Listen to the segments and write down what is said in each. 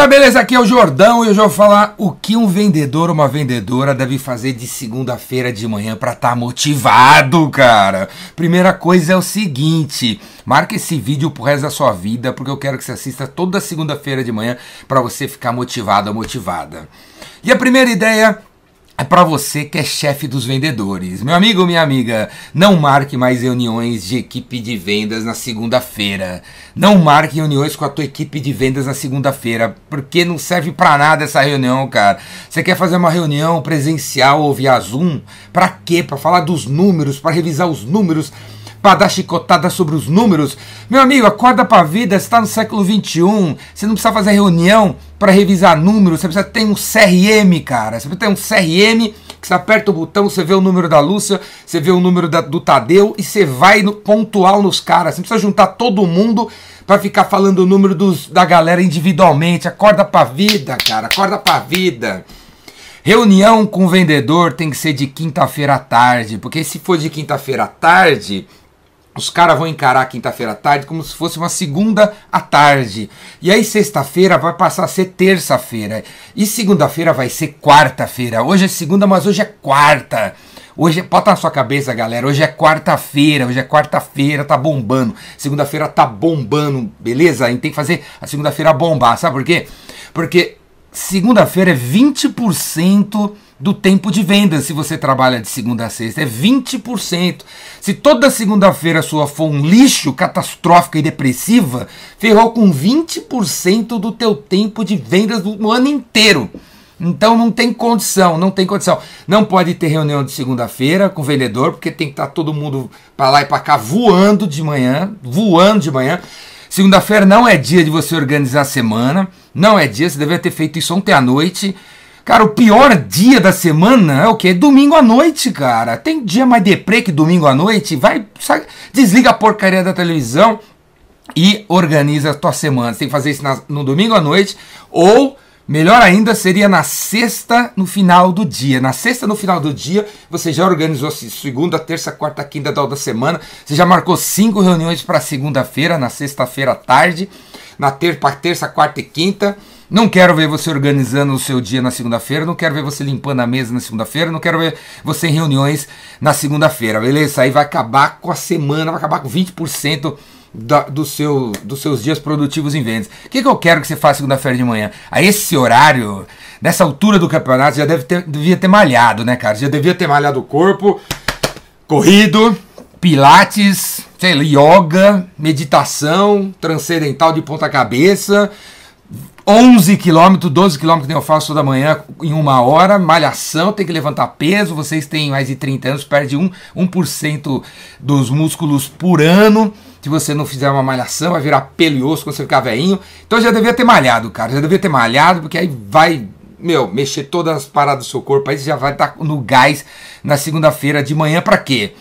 Galera, beleza? Aqui é o Jordão e hoje eu vou falar o que um vendedor ou uma vendedora deve fazer de segunda-feira de manhã para estar tá motivado, cara. Primeira coisa é o seguinte, marca esse vídeo pro resto da sua vida, porque eu quero que você assista toda segunda-feira de manhã para você ficar motivado ou motivada. E a primeira ideia é para você que é chefe dos vendedores. Meu amigo, minha amiga, não marque mais reuniões de equipe de vendas na segunda-feira. Não marque reuniões com a tua equipe de vendas na segunda-feira, porque não serve para nada essa reunião, cara. Você quer fazer uma reunião presencial ou via Zoom? Para quê? Para falar dos números, para revisar os números para dar chicotada sobre os números. Meu amigo, acorda para a vida, você está no século 21, você não precisa fazer reunião para revisar números, você precisa ter um CRM, cara. Você precisa ter um CRM que você aperta o botão, você vê o número da Lúcia, você vê o número da, do Tadeu e você vai no, pontual nos caras. Você precisa juntar todo mundo para ficar falando o número dos, da galera individualmente. Acorda para a vida, cara. Acorda para a vida. Reunião com o vendedor tem que ser de quinta-feira à tarde, porque se for de quinta-feira à tarde, os caras vão encarar quinta-feira à tarde como se fosse uma segunda à tarde. E aí sexta-feira vai passar a ser terça-feira. E segunda-feira vai ser quarta-feira. Hoje é segunda, mas hoje é quarta. Hoje, bota na sua cabeça, galera. Hoje é quarta-feira. Hoje é quarta-feira, tá bombando. Segunda-feira tá bombando, beleza? A gente tem que fazer a segunda-feira bombar. Sabe por quê? Porque segunda-feira é 20% do tempo de venda se você trabalha de segunda a sexta. É 20%. Se toda segunda-feira sua for um lixo, catastrófica e depressiva, ferrou com 20% do teu tempo de vendas no ano inteiro. Então não tem condição, não tem condição. Não pode ter reunião de segunda-feira com o vendedor, porque tem que estar tá todo mundo para lá e para cá voando de manhã, voando de manhã. Segunda-feira não é dia de você organizar a semana, não é dia, você deveria ter feito isso ontem à noite. Cara, o pior dia da semana é o quê? Domingo à noite, cara. Tem dia mais deprê que domingo à noite? Vai, sabe, desliga a porcaria da televisão e organiza a tua semana. Você tem que fazer isso na, no domingo à noite ou Melhor ainda seria na sexta no final do dia. Na sexta no final do dia, você já organizou segunda, terça, quarta, quinta da semana. Você já marcou cinco reuniões para segunda-feira, na sexta-feira à tarde, na ter para terça, quarta e quinta. Não quero ver você organizando o seu dia na segunda-feira, não quero ver você limpando a mesa na segunda-feira, não quero ver você em reuniões na segunda-feira, beleza? Aí vai acabar com a semana, vai acabar com 20% da, do seu, dos seus dias produtivos em vendas. O que, que eu quero que você faça segunda-feira de manhã? A esse horário, nessa altura do campeonato, já deve ter, devia ter malhado, né, cara? Já devia ter malhado o corpo, corrido, pilates, sei lá, yoga, meditação, transcendental de ponta cabeça. 11 quilômetros, 12 quilômetros que eu faço toda manhã em uma hora, malhação, tem que levantar peso, vocês têm mais de 30 anos, perde 1%, 1 dos músculos por ano. Se você não fizer uma malhação, vai virar pelo e osso quando você ficar velhinho. Então já devia ter malhado, cara. Já devia ter malhado, porque aí vai, meu, mexer todas as paradas do seu corpo. Aí você já vai estar tá no gás na segunda-feira de manhã para quê?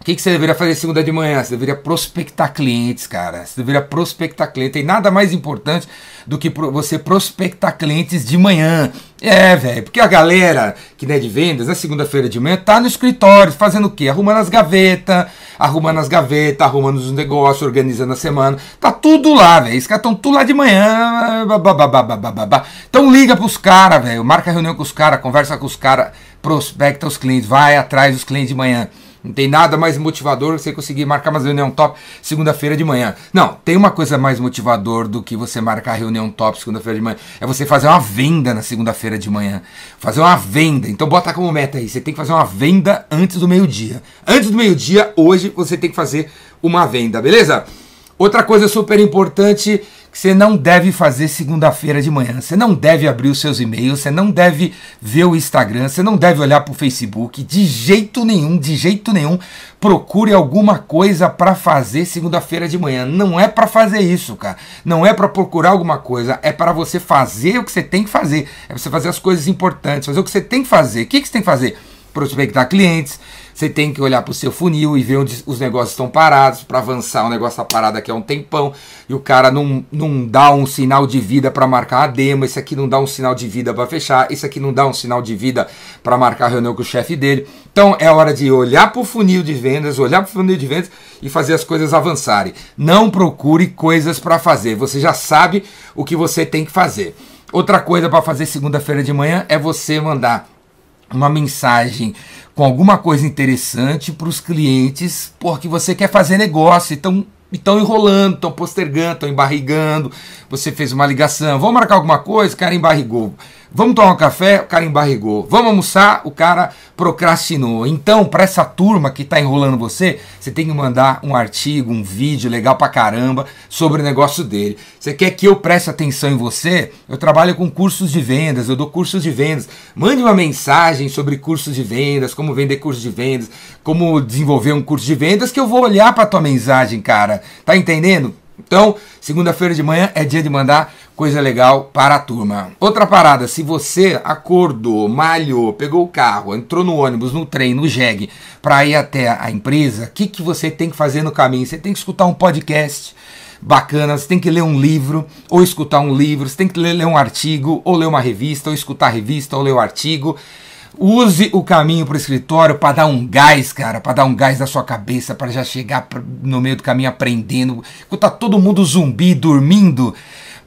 O que, que, você deveria fazer segunda de manhã? Você deveria prospectar clientes, cara. Você deveria prospectar clientes. Tem nada mais importante do que você prospectar clientes de manhã. É, velho, porque a galera que não é de vendas, na segunda-feira de manhã, tá no escritório fazendo o quê? Arrumando as gavetas, arrumando as gavetas, arrumando os negócios, organizando a semana. Tá tudo lá, velho. Os caras estão tudo lá de manhã. Então liga pros caras, velho. Marca reunião com os caras, conversa com os caras, prospecta os clientes, vai atrás dos clientes de manhã. Não tem nada mais motivador que você conseguir marcar uma reunião top segunda-feira de manhã. Não, tem uma coisa mais motivador do que você marcar reunião top segunda-feira de manhã. É você fazer uma venda na segunda-feira de manhã. Fazer uma venda. Então bota como meta aí. Você tem que fazer uma venda antes do meio-dia. Antes do meio-dia, hoje, você tem que fazer uma venda, beleza? Outra coisa super importante que você não deve fazer segunda-feira de manhã. Você não deve abrir os seus e-mails, você não deve ver o Instagram, você não deve olhar para o Facebook. De jeito nenhum, de jeito nenhum. Procure alguma coisa para fazer segunda-feira de manhã. Não é para fazer isso, cara. Não é para procurar alguma coisa. É para você fazer o que você tem que fazer. É para você fazer as coisas importantes, fazer o que você tem que fazer. O que, que você tem que fazer? Prospectar clientes você tem que olhar para o seu funil e ver onde os negócios estão parados. Para avançar, o negócio está parado aqui há um tempão e o cara não, não dá um sinal de vida para marcar a demo. Esse aqui não dá um sinal de vida para fechar. Esse aqui não dá um sinal de vida para marcar a reunião com o chefe dele. Então é hora de olhar para o funil de vendas, olhar para o funil de vendas e fazer as coisas avançarem. Não procure coisas para fazer. Você já sabe o que você tem que fazer. Outra coisa para fazer segunda-feira de manhã é você mandar uma mensagem com alguma coisa interessante para os clientes, porque você quer fazer negócio, então estão enrolando, estão postergando, estão embarrigando. Você fez uma ligação, vamos marcar alguma coisa, o cara embarrigou. Vamos tomar um café, o cara embarrigou. Vamos almoçar, o cara procrastinou. Então, para essa turma que está enrolando você, você tem que mandar um artigo, um vídeo legal pra caramba sobre o negócio dele. Você quer que eu preste atenção em você? Eu trabalho com cursos de vendas, eu dou cursos de vendas. Mande uma mensagem sobre cursos de vendas, como vender cursos de vendas, como desenvolver um curso de vendas, que eu vou olhar para tua mensagem, cara. Tá entendendo? Então, segunda-feira de manhã é dia de mandar coisa legal para a turma. Outra parada, se você acordou, malhou, pegou o carro, entrou no ônibus, no trem, no jegue, para ir até a empresa, o que, que você tem que fazer no caminho? Você tem que escutar um podcast bacana, você tem que ler um livro, ou escutar um livro, você tem que ler, ler um artigo, ou ler uma revista, ou escutar a revista, ou ler o artigo. Use o caminho para o escritório para dar um gás, cara, para dar um gás na sua cabeça, para já chegar no meio do caminho aprendendo. Quando tá todo mundo zumbi, dormindo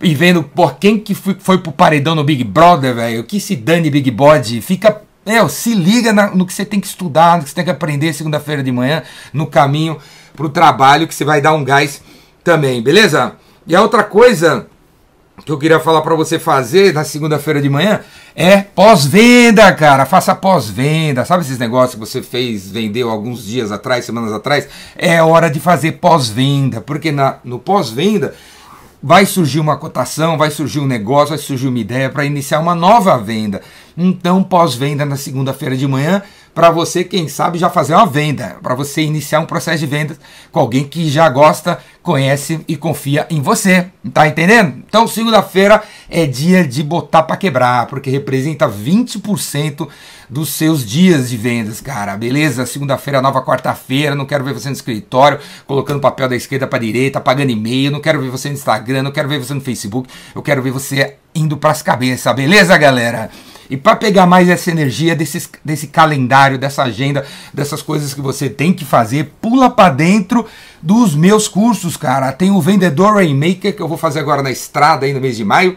e vendo, por quem que foi, foi pro paredão no Big Brother, velho, que se dane Big Body, fica é, se liga na, no que você tem que estudar, no que você tem que aprender segunda-feira de manhã, no caminho para o trabalho, que você vai dar um gás também, beleza? E a outra coisa que eu queria falar para você fazer na segunda-feira de manhã é pós-venda, cara. Faça pós-venda. Sabe esses negócios que você fez, vendeu alguns dias atrás, semanas atrás? É hora de fazer pós-venda, porque na, no pós-venda vai surgir uma cotação, vai surgir um negócio, vai surgir uma ideia para iniciar uma nova venda. Então, pós-venda na segunda-feira de manhã, para você, quem sabe, já fazer uma venda, para você iniciar um processo de vendas com alguém que já gosta, conhece e confia em você. Tá entendendo? Então, segunda-feira é dia de botar para quebrar, porque representa 20% dos seus dias de vendas, cara. Beleza? Segunda-feira, nova quarta-feira, não quero ver você no escritório, colocando papel da esquerda para direita, pagando e-mail, não quero ver você no Instagram, não quero ver você no Facebook, eu quero ver você indo para as cabeças, beleza, galera? E para pegar mais essa energia desse, desse calendário, dessa agenda, dessas coisas que você tem que fazer, pula para dentro dos meus cursos, cara. Tem o Vendedor Rainmaker que eu vou fazer agora na estrada aí no mês de maio.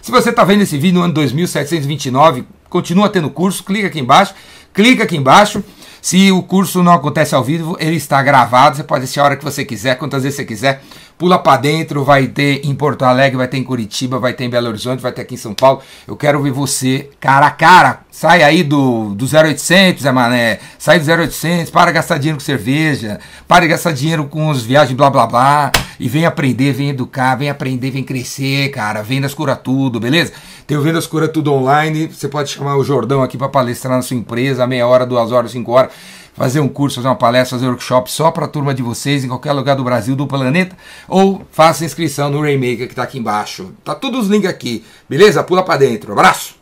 Se você está vendo esse vídeo no ano 2729, continua tendo curso, clica aqui embaixo, clica aqui embaixo. Se o curso não acontece ao vivo, ele está gravado, você pode assistir a hora que você quiser, quantas vezes você quiser. Pula para dentro, vai ter em Porto Alegre, vai ter em Curitiba, vai ter em Belo Horizonte, vai ter aqui em São Paulo. Eu quero ver você cara a cara. Sai aí do, do 0800, Zé Mané. Sai do 0800, para gastar dinheiro com cerveja. Para gastar dinheiro com os viagens blá blá blá. E vem aprender, vem educar, vem aprender, vem crescer, cara. Vendas cura tudo, beleza? Tem o Vendas Cura Tudo online. Você pode chamar o Jordão aqui para palestrar na sua empresa, meia hora, duas horas, cinco horas fazer um curso, fazer uma palestra, fazer um workshop só para a turma de vocês em qualquer lugar do Brasil, do planeta, ou faça inscrição no Rainmaker que está aqui embaixo. Tá todos os links aqui, beleza? Pula para dentro. Abraço!